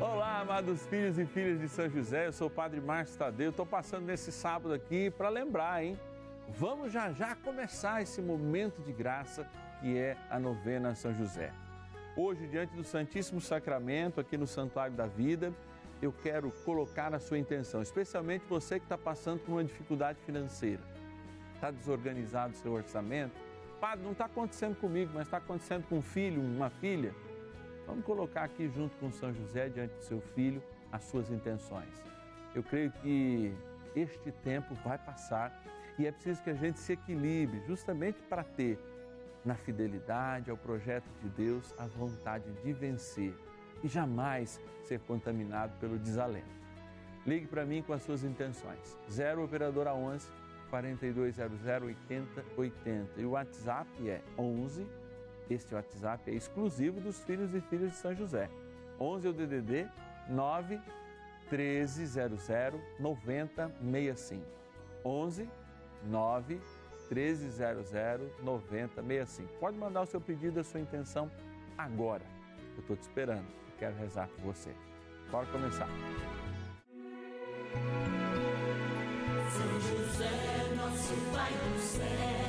Olá, amados filhos e filhas de São José, eu sou o Padre Márcio Tadeu, estou passando nesse sábado aqui para lembrar, hein? Vamos já já começar esse momento de graça que é a novena São José. Hoje, diante do Santíssimo Sacramento, aqui no Santuário da Vida, eu quero colocar a sua intenção, especialmente você que está passando por uma dificuldade financeira. Está desorganizado o seu orçamento? Padre, não está acontecendo comigo, mas está acontecendo com um filho, uma filha Vamos colocar aqui junto com São José, diante do seu filho, as suas intenções. Eu creio que este tempo vai passar e é preciso que a gente se equilibre justamente para ter na fidelidade ao projeto de Deus a vontade de vencer e jamais ser contaminado pelo desalento. Ligue para mim com as suas intenções. 0 operadora 11 4200 8080 e o WhatsApp é 11 este WhatsApp é exclusivo dos filhos e filhas de São José. 11 é o DDD 9 1300 9065. 11 9 1300 9065. Pode mandar o seu pedido, a sua intenção agora. Eu estou te esperando e quero rezar por você. Bora começar. São José, nosso Pai do céu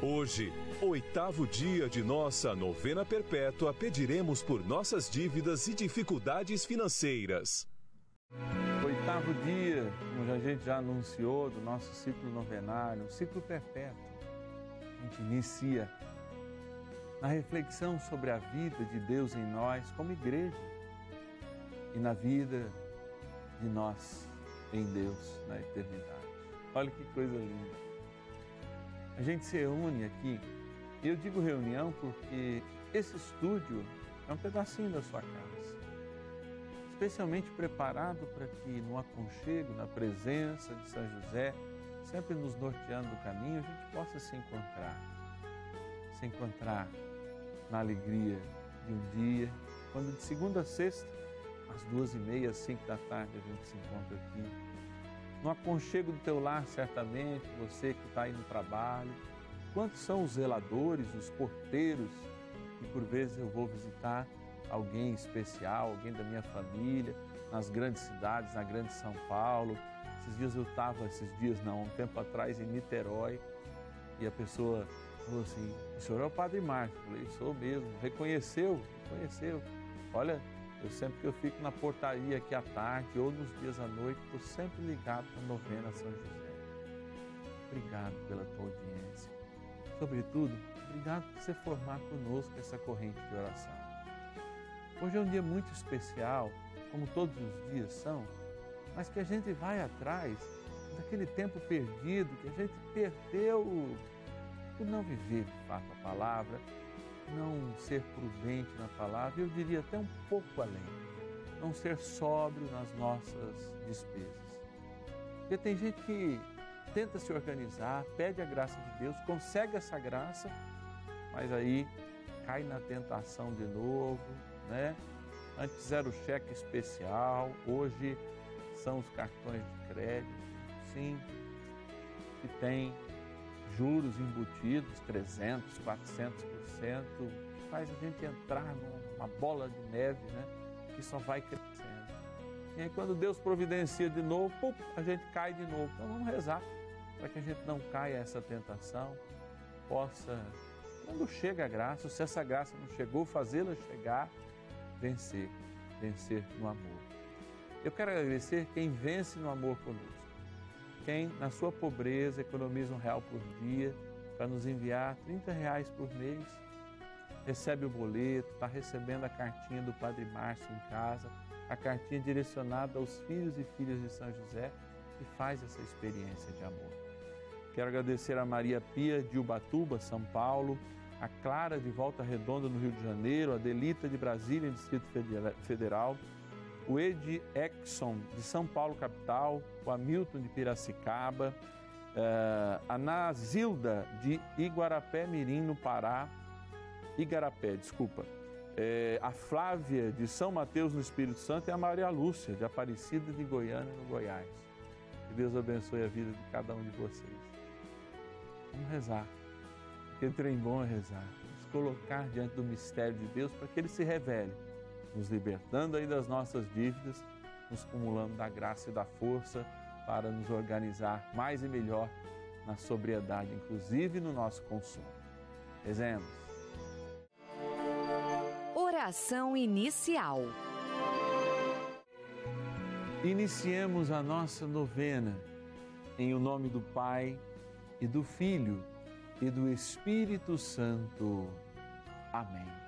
Hoje, oitavo dia de nossa novena perpétua, pediremos por nossas dívidas e dificuldades financeiras. Oitavo dia, como a gente já anunciou, do nosso ciclo novenário, um ciclo perpétuo. A gente inicia na reflexão sobre a vida de Deus em nós como igreja e na vida de nós em Deus na eternidade. Olha que coisa linda a gente se reúne aqui. E eu digo reunião porque esse estúdio é um pedacinho da sua casa. Especialmente preparado para que no aconchego, na presença de São José, sempre nos norteando o caminho, a gente possa se encontrar. Se encontrar na alegria de um dia, quando de segunda a sexta, às duas e meia, às cinco da tarde, a gente se encontra aqui no aconchego do teu lar, certamente, você que está aí no trabalho. Quantos são os zeladores, os porteiros, e por vezes eu vou visitar alguém especial, alguém da minha família, nas grandes cidades, na grande São Paulo. Esses dias eu estava, esses dias não, um tempo atrás em Niterói, e a pessoa falou assim: o senhor é o Padre Marcos? Eu falei: sou mesmo. Reconheceu? Reconheceu. Olha, eu sempre que eu fico na portaria aqui à tarde ou nos dias à noite, estou sempre ligado para a novena São José. Obrigado pela tua audiência. Sobretudo, obrigado por você formar conosco essa corrente de oração. Hoje é um dia muito especial, como todos os dias são, mas que a gente vai atrás daquele tempo perdido que a gente perdeu por não viver de fato a palavra não ser prudente na palavra, eu diria até um pouco além, não ser sóbrio nas nossas despesas. Porque tem gente que tenta se organizar, pede a graça de Deus, consegue essa graça, mas aí cai na tentação de novo, né? Antes era o cheque especial, hoje são os cartões de crédito, sim, que tem juros embutidos, 300, 400%, que faz a gente entrar numa bola de neve, né? Que só vai crescendo. E aí quando Deus providencia de novo, pum, a gente cai de novo. Então vamos rezar para que a gente não caia essa tentação, possa, quando chega a graça, se essa graça não chegou, fazê-la chegar, vencer, vencer no amor. Eu quero agradecer quem vence no amor conosco. Quem, na sua pobreza, economiza um real por dia para nos enviar 30 reais por mês, recebe o boleto, está recebendo a cartinha do Padre Márcio em casa, a cartinha direcionada aos filhos e filhas de São José e faz essa experiência de amor. Quero agradecer a Maria Pia de Ubatuba, São Paulo, a Clara de Volta Redonda, no Rio de Janeiro, a Delita de Brasília, Distrito Federal, o Ed Exxon de São Paulo, capital, o Hamilton de Piracicaba, uh, a Nazilda de Iguarapé Mirim, no Pará, Igarapé, desculpa, é, a Flávia de São Mateus, no Espírito Santo, e a Maria Lúcia de Aparecida de Goiânia, no Goiás. Que Deus abençoe a vida de cada um de vocês. Vamos rezar, porque trem bom é rezar. Vamos colocar diante do mistério de Deus para que ele se revele, nos libertando aí das nossas dívidas, nos cumulando da graça e da força para nos organizar mais e melhor na sobriedade, inclusive no nosso consumo. Rezemos. Oração inicial. Iniciemos a nossa novena em o nome do Pai e do Filho e do Espírito Santo. Amém.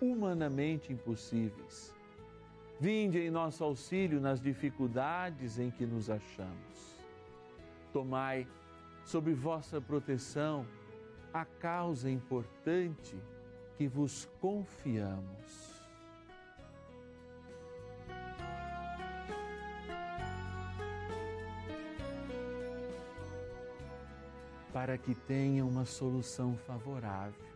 humanamente impossíveis. Vinde em nosso auxílio nas dificuldades em que nos achamos. Tomai sob vossa proteção a causa importante que vos confiamos. para que tenha uma solução favorável.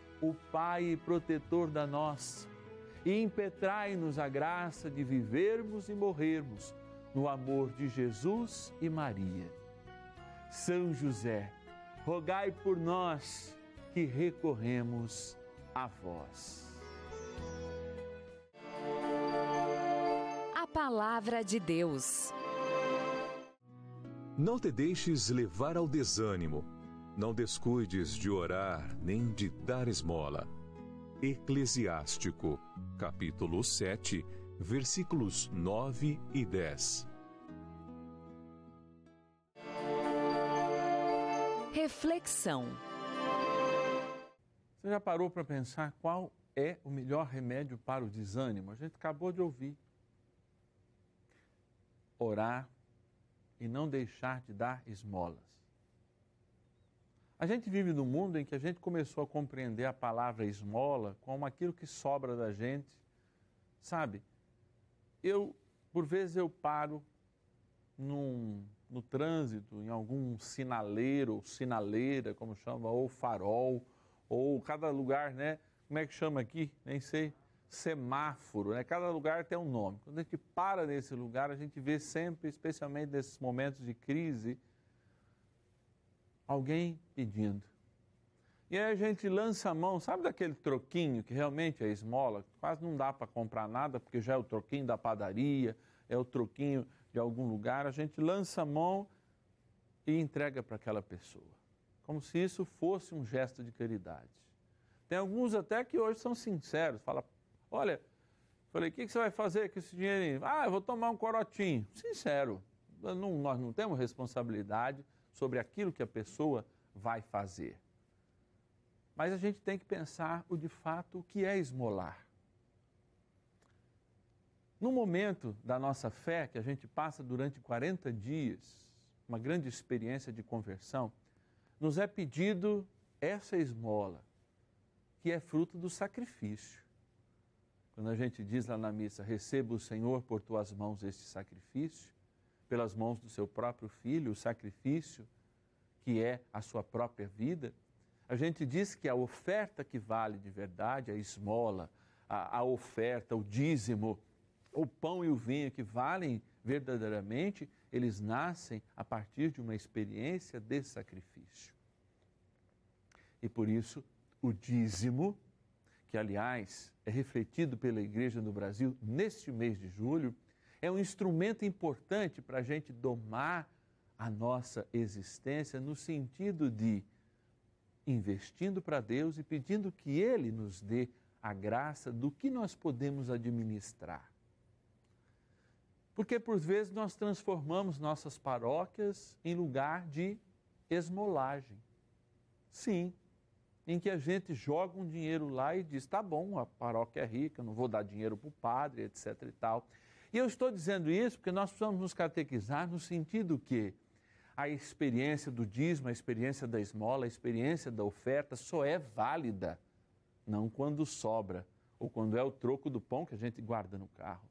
o Pai e protetor da nossa, e impetrai-nos a graça de vivermos e morrermos no amor de Jesus e Maria. São José, rogai por nós que recorremos a vós. A Palavra de Deus. Não te deixes levar ao desânimo. Não descuides de orar nem de dar esmola. Eclesiástico, capítulo 7, versículos 9 e 10. Reflexão. Você já parou para pensar qual é o melhor remédio para o desânimo? A gente acabou de ouvir. Orar e não deixar de dar esmolas. A gente vive num mundo em que a gente começou a compreender a palavra esmola como aquilo que sobra da gente, sabe? Eu, por vezes, eu paro num, no trânsito, em algum sinaleiro, ou sinaleira, como chama, ou farol, ou cada lugar, né? Como é que chama aqui? Nem sei. Semáforo, né? Cada lugar tem um nome. Quando a gente para nesse lugar, a gente vê sempre, especialmente nesses momentos de crise, alguém pedindo. E aí a gente lança a mão, sabe daquele troquinho que realmente é esmola? Quase não dá para comprar nada, porque já é o troquinho da padaria, é o troquinho de algum lugar. A gente lança a mão e entrega para aquela pessoa, como se isso fosse um gesto de caridade. Tem alguns até que hoje são sinceros, fala, olha, falei, o que, que você vai fazer com esse dinheirinho? Ah, eu vou tomar um corotinho. Sincero, não, nós não temos responsabilidade sobre aquilo que a pessoa vai fazer. Mas a gente tem que pensar o de fato o que é esmolar. No momento da nossa fé, que a gente passa durante 40 dias, uma grande experiência de conversão, nos é pedido essa esmola, que é fruto do sacrifício. Quando a gente diz lá na missa, receba o Senhor por tuas mãos este sacrifício, pelas mãos do seu próprio filho, o sacrifício que é a sua própria vida, a gente diz que a oferta que vale de verdade, a esmola, a, a oferta, o dízimo, o pão e o vinho que valem verdadeiramente, eles nascem a partir de uma experiência de sacrifício. E por isso, o dízimo, que aliás é refletido pela Igreja no Brasil neste mês de julho, é um instrumento importante para a gente domar a nossa existência no sentido de investindo para Deus e pedindo que Ele nos dê a graça do que nós podemos administrar. Porque por vezes nós transformamos nossas paróquias em lugar de esmolagem. Sim, em que a gente joga um dinheiro lá e diz: tá bom, a paróquia é rica, não vou dar dinheiro para o padre, etc. e tal. E eu estou dizendo isso porque nós precisamos nos catequizar no sentido que a experiência do dízimo, a experiência da esmola, a experiência da oferta só é válida não quando sobra ou quando é o troco do pão que a gente guarda no carro,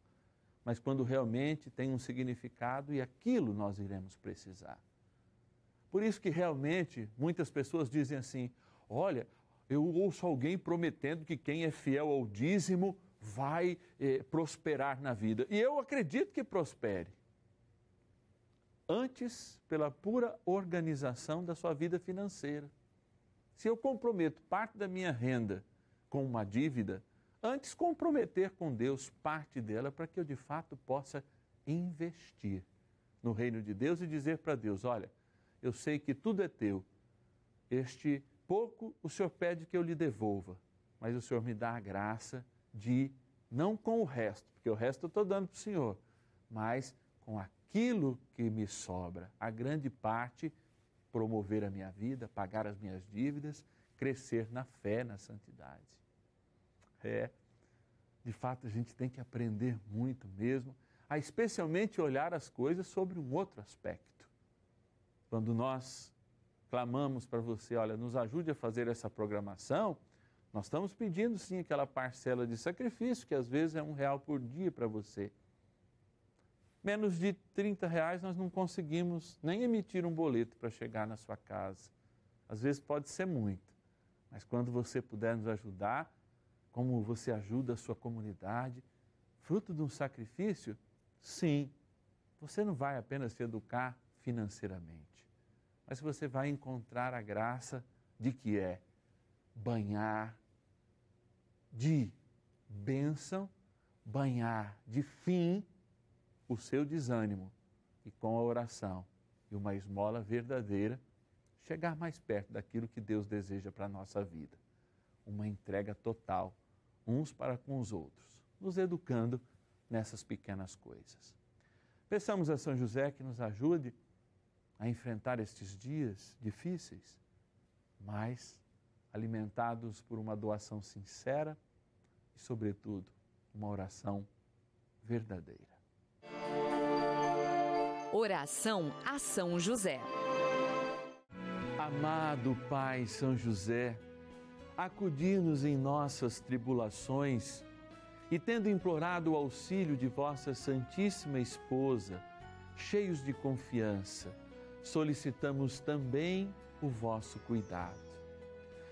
mas quando realmente tem um significado e aquilo nós iremos precisar. Por isso que realmente muitas pessoas dizem assim: olha, eu ouço alguém prometendo que quem é fiel ao dízimo vai eh, prosperar na vida. E eu acredito que prospere. Antes, pela pura organização da sua vida financeira. Se eu comprometo parte da minha renda com uma dívida, antes comprometer com Deus parte dela para que eu de fato possa investir no reino de Deus e dizer para Deus: olha, eu sei que tudo é teu. Este pouco o Senhor pede que eu lhe devolva, mas o Senhor me dá a graça de, não com o resto, porque o resto eu estou dando para o Senhor, mas com aquilo que me sobra, a grande parte, promover a minha vida, pagar as minhas dívidas, crescer na fé, na santidade. É, de fato, a gente tem que aprender muito mesmo, a especialmente olhar as coisas sobre um outro aspecto. Quando nós clamamos para você, olha, nos ajude a fazer essa programação, nós estamos pedindo sim aquela parcela de sacrifício, que às vezes é um real por dia para você. Menos de 30 reais nós não conseguimos nem emitir um boleto para chegar na sua casa. Às vezes pode ser muito, mas quando você puder nos ajudar, como você ajuda a sua comunidade, fruto de um sacrifício, sim, você não vai apenas se educar financeiramente, mas você vai encontrar a graça de que é banhar de bênção, banhar de fim o seu desânimo e com a oração e uma esmola verdadeira, chegar mais perto daquilo que Deus deseja para a nossa vida. Uma entrega total, uns para com os outros, nos educando nessas pequenas coisas. Peçamos a São José que nos ajude a enfrentar estes dias difíceis, mas alimentados por uma doação sincera e, sobretudo, uma oração verdadeira. Oração a São José. Amado Pai São José, acudir-nos em nossas tribulações e, tendo implorado o auxílio de vossa Santíssima Esposa, cheios de confiança, solicitamos também o vosso cuidado.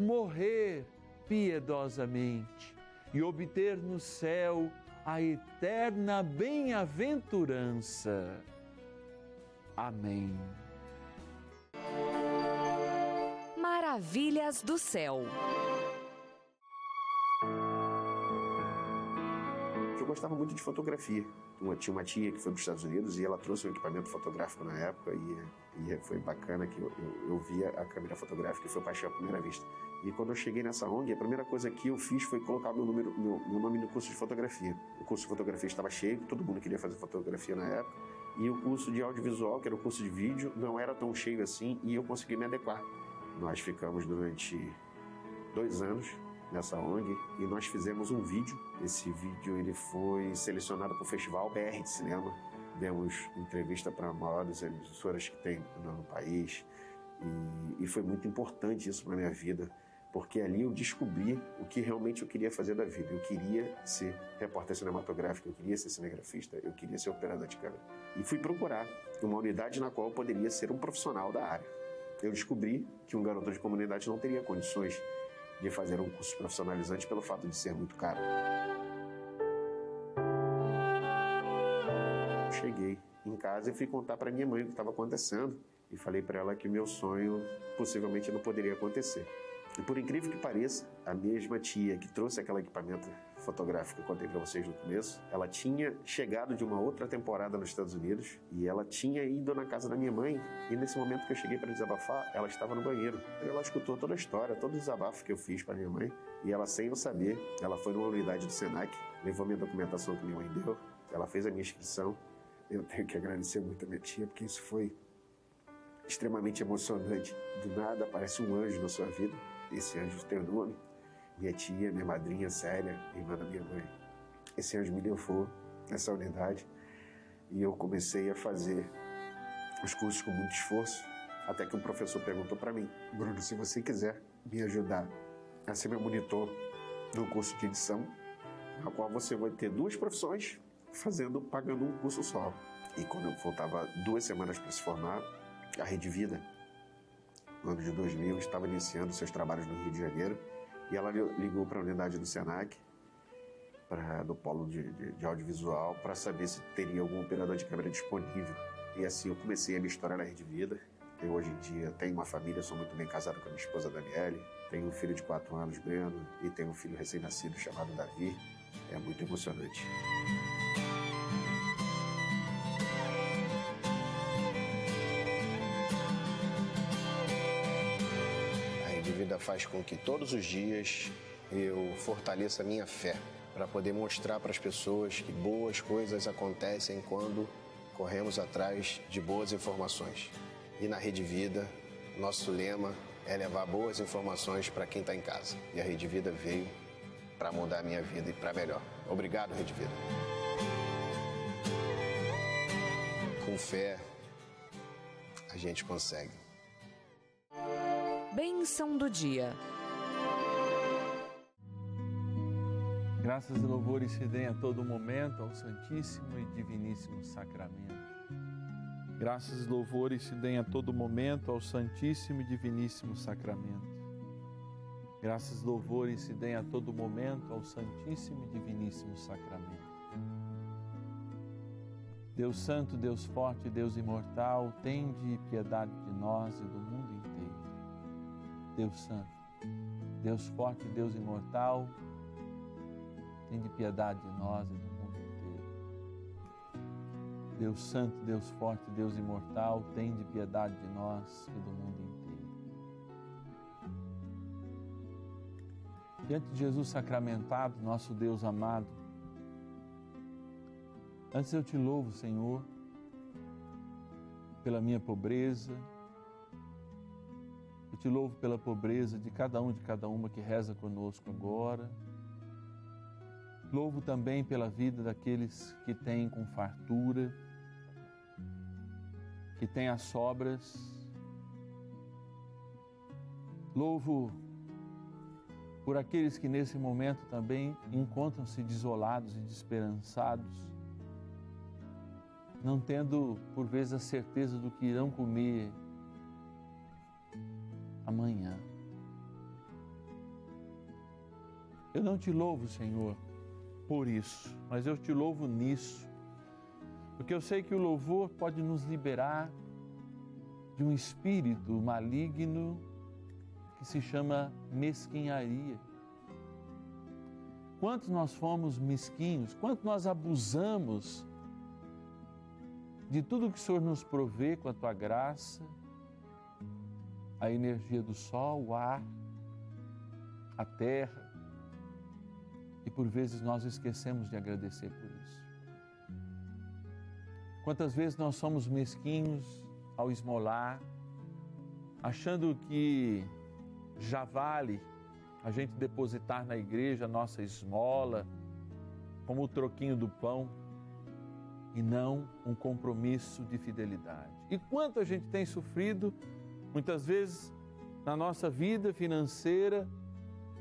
morrer piedosamente e obter no céu a eterna bem-aventurança. Amém. Maravilhas do céu. Eu gostava muito de fotografia. Uma, tinha uma tia que foi para os Estados Unidos e ela trouxe um equipamento fotográfico na época e, e foi bacana que eu, eu, eu via a câmera fotográfica e foi paixão à primeira vista. E quando eu cheguei nessa ONG, a primeira coisa que eu fiz foi colocar meu, número, meu, meu nome no curso de fotografia. O curso de fotografia estava cheio, todo mundo queria fazer fotografia na época. E o curso de audiovisual, que era o curso de vídeo, não era tão cheio assim e eu consegui me adequar. Nós ficamos durante dois anos nessa ONG e nós fizemos um vídeo. Esse vídeo ele foi selecionado para o Festival BR de Cinema. Demos entrevista para maiores emissoras que tem no país e, e foi muito importante isso para minha vida porque ali eu descobri o que realmente eu queria fazer da vida. Eu queria ser repórter cinematográfico, eu queria ser cinegrafista, eu queria ser operador de câmera. E fui procurar uma unidade na qual eu poderia ser um profissional da área. Eu descobri que um garoto de comunidade não teria condições de fazer um curso profissionalizante pelo fato de ser muito caro. Cheguei em casa e fui contar para minha mãe o que estava acontecendo e falei para ela que meu sonho possivelmente não poderia acontecer. E por incrível que pareça, a mesma tia que trouxe aquele equipamento fotográfico que eu contei para vocês no começo, ela tinha chegado de uma outra temporada nos Estados Unidos e ela tinha ido na casa da minha mãe. E nesse momento que eu cheguei para desabafar, ela estava no banheiro. Ela escutou toda a história, todo o desabafo que eu fiz para minha mãe. E ela, sem eu saber, ela foi numa unidade do Senac, levou minha documentação que minha mãe deu, ela fez a minha inscrição. Eu tenho que agradecer muito a minha tia, porque isso foi extremamente emocionante. Do nada aparece um anjo na sua vida esse anjo tem o nome. Minha tia, minha madrinha séria, irmã da minha mãe. Esse anjo me levou nessa unidade e eu comecei a fazer os cursos com muito esforço, até que um professor perguntou para mim, Bruno, se você quiser me ajudar a ser meu monitor no curso de edição, na qual você vai ter duas profissões fazendo, pagando um curso só. E quando eu faltava duas semanas para se formar, a Rede Vida no ano de 2000, estava iniciando seus trabalhos no Rio de Janeiro e ela ligou para a unidade do SENAC, pra, do polo de, de, de audiovisual, para saber se teria algum operador de câmera disponível. E assim eu comecei a minha história na Rede Vida. Eu hoje em dia tenho uma família, sou muito bem casado com a minha esposa Daniele, tenho um filho de 4 anos, Breno, e tenho um filho recém-nascido chamado Davi. É muito emocionante. Faz com que todos os dias eu fortaleça a minha fé para poder mostrar para as pessoas que boas coisas acontecem quando corremos atrás de boas informações. E na Rede Vida, nosso lema é levar boas informações para quem está em casa. E a Rede Vida veio para mudar a minha vida e para melhor. Obrigado, Rede Vida. Com fé, a gente consegue. Bênção do dia. Graças e louvores se deem a todo momento ao Santíssimo e Diviníssimo Sacramento. Graças e louvores se deem a todo momento ao Santíssimo e Diviníssimo Sacramento. Graças e louvores se deem a todo momento ao Santíssimo e Diviníssimo Sacramento. Deus Santo, Deus Forte, Deus Imortal, tende piedade de nós e do mundo. Deus Santo, Deus Forte, Deus Imortal, tende piedade de nós e do mundo inteiro. Deus Santo, Deus Forte, Deus Imortal, tende piedade de nós e do mundo inteiro. Diante de Jesus sacramentado, nosso Deus amado, antes eu te louvo, Senhor, pela minha pobreza, te louvo pela pobreza de cada um, de cada uma que reza conosco agora. Louvo também pela vida daqueles que têm com fartura, que têm as sobras. Louvo por aqueles que nesse momento também encontram-se desolados e desesperançados, não tendo por vezes a certeza do que irão comer amanhã. Eu não te louvo, Senhor, por isso, mas eu te louvo nisso, porque eu sei que o louvor pode nos liberar de um espírito maligno que se chama mesquinharia. Quanto nós fomos mesquinhos, quanto nós abusamos de tudo que o Senhor nos provê com a tua graça, a energia do sol, o ar, a terra, e por vezes nós esquecemos de agradecer por isso. Quantas vezes nós somos mesquinhos ao esmolar, achando que já vale a gente depositar na igreja a nossa esmola, como o troquinho do pão, e não um compromisso de fidelidade. E quanto a gente tem sofrido, muitas vezes, na nossa vida financeira,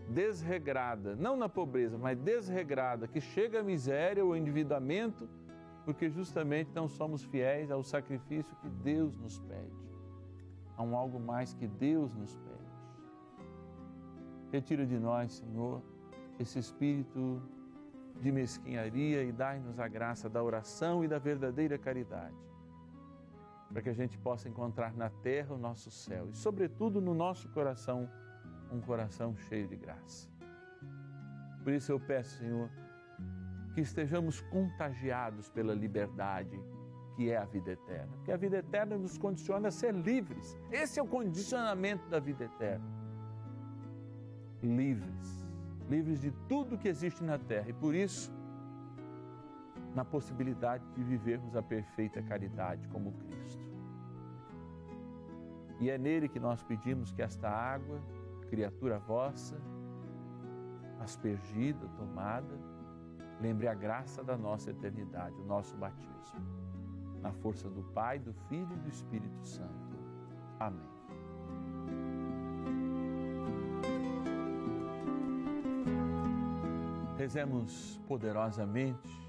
desregrada, não na pobreza, mas desregrada, que chega à miséria ou endividamento, porque justamente não somos fiéis ao sacrifício que Deus nos pede. Há um algo mais que Deus nos pede. Retira de nós, Senhor, esse espírito de mesquinharia e dai-nos a graça da oração e da verdadeira caridade, para que a gente possa encontrar na terra o nosso céu e, sobretudo, no nosso coração, um coração cheio de graça. Por isso eu peço, Senhor, que estejamos contagiados pela liberdade que é a vida eterna, porque a vida eterna nos condiciona a ser livres. Esse é o condicionamento da vida eterna livres, livres de tudo que existe na terra e por isso na possibilidade de vivermos a perfeita caridade como Cristo. E é nele que nós pedimos que esta água, criatura vossa, aspergida, tomada, lembre a graça da nossa eternidade, o nosso batismo. Na força do Pai, do Filho e do Espírito Santo. Amém. Rezemos poderosamente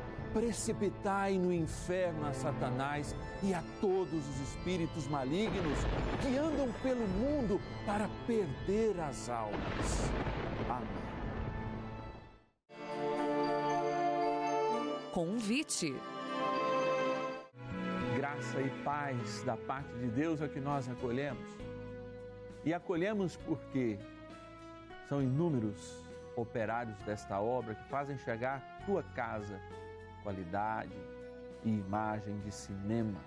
precipitai no inferno a Satanás e a todos os espíritos malignos que andam pelo mundo para perder as almas. Amém. Convite. Graça e paz da parte de Deus é que nós acolhemos. E acolhemos porque são inúmeros operários desta obra que fazem chegar à tua casa qualidade e imagem de cinema,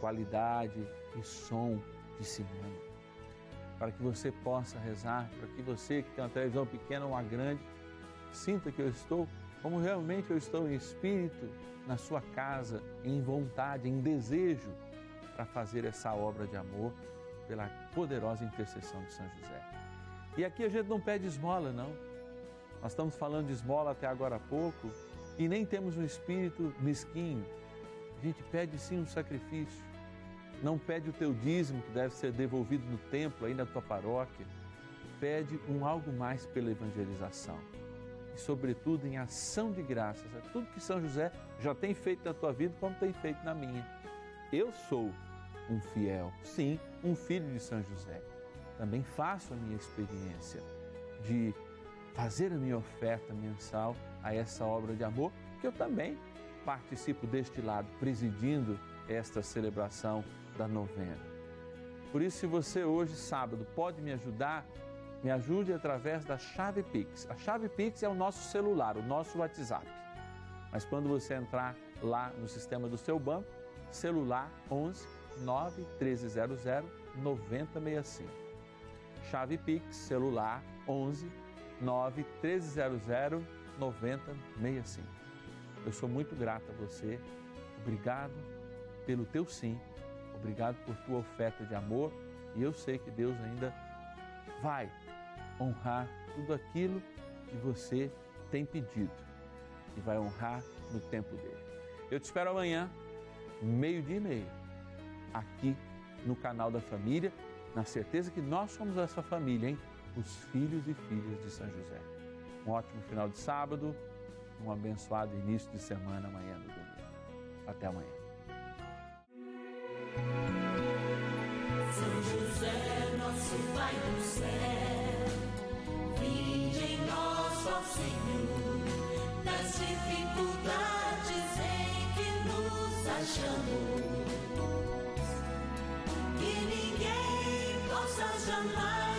qualidade e som de cinema. Para que você possa rezar, para que você que tem uma televisão pequena ou uma grande, sinta que eu estou como realmente eu estou em espírito na sua casa, em vontade, em desejo para fazer essa obra de amor pela poderosa intercessão de São José. E aqui a gente não pede esmola, não. Nós estamos falando de esmola até agora há pouco e nem temos um espírito mesquinho. A gente pede sim um sacrifício. Não pede o teu dízimo que deve ser devolvido no templo aí na tua paróquia. Pede um algo mais pela evangelização. E sobretudo em ação de graças a tudo que São José já tem feito na tua vida como tem feito na minha. Eu sou um fiel, sim, um filho de São José. Também faço a minha experiência de fazer a minha oferta mensal a essa obra de amor, que eu também participo deste lado, presidindo esta celebração da novena. Por isso, se você hoje, sábado, pode me ajudar, me ajude através da chave Pix. A chave Pix é o nosso celular, o nosso WhatsApp. Mas quando você entrar lá no sistema do seu banco, celular 11 9 1300 9065. Chave Pix, celular 11 9 1300 9065. Eu sou muito grato a você. Obrigado pelo teu sim. Obrigado por tua oferta de amor. E eu sei que Deus ainda vai honrar tudo aquilo que você tem pedido e vai honrar no tempo dele. Eu te espero amanhã, meio-dia e meio, aqui no canal da família, na certeza que nós somos essa família, hein? Os filhos e filhas de São José. Um ótimo final de sábado, um abençoado início de semana amanhã no domingo. Até amanhã. São José, nosso Pai do céu, vinde em nós, ó Senhor, nas dificuldades em que nos achamos. Que ninguém possa jamais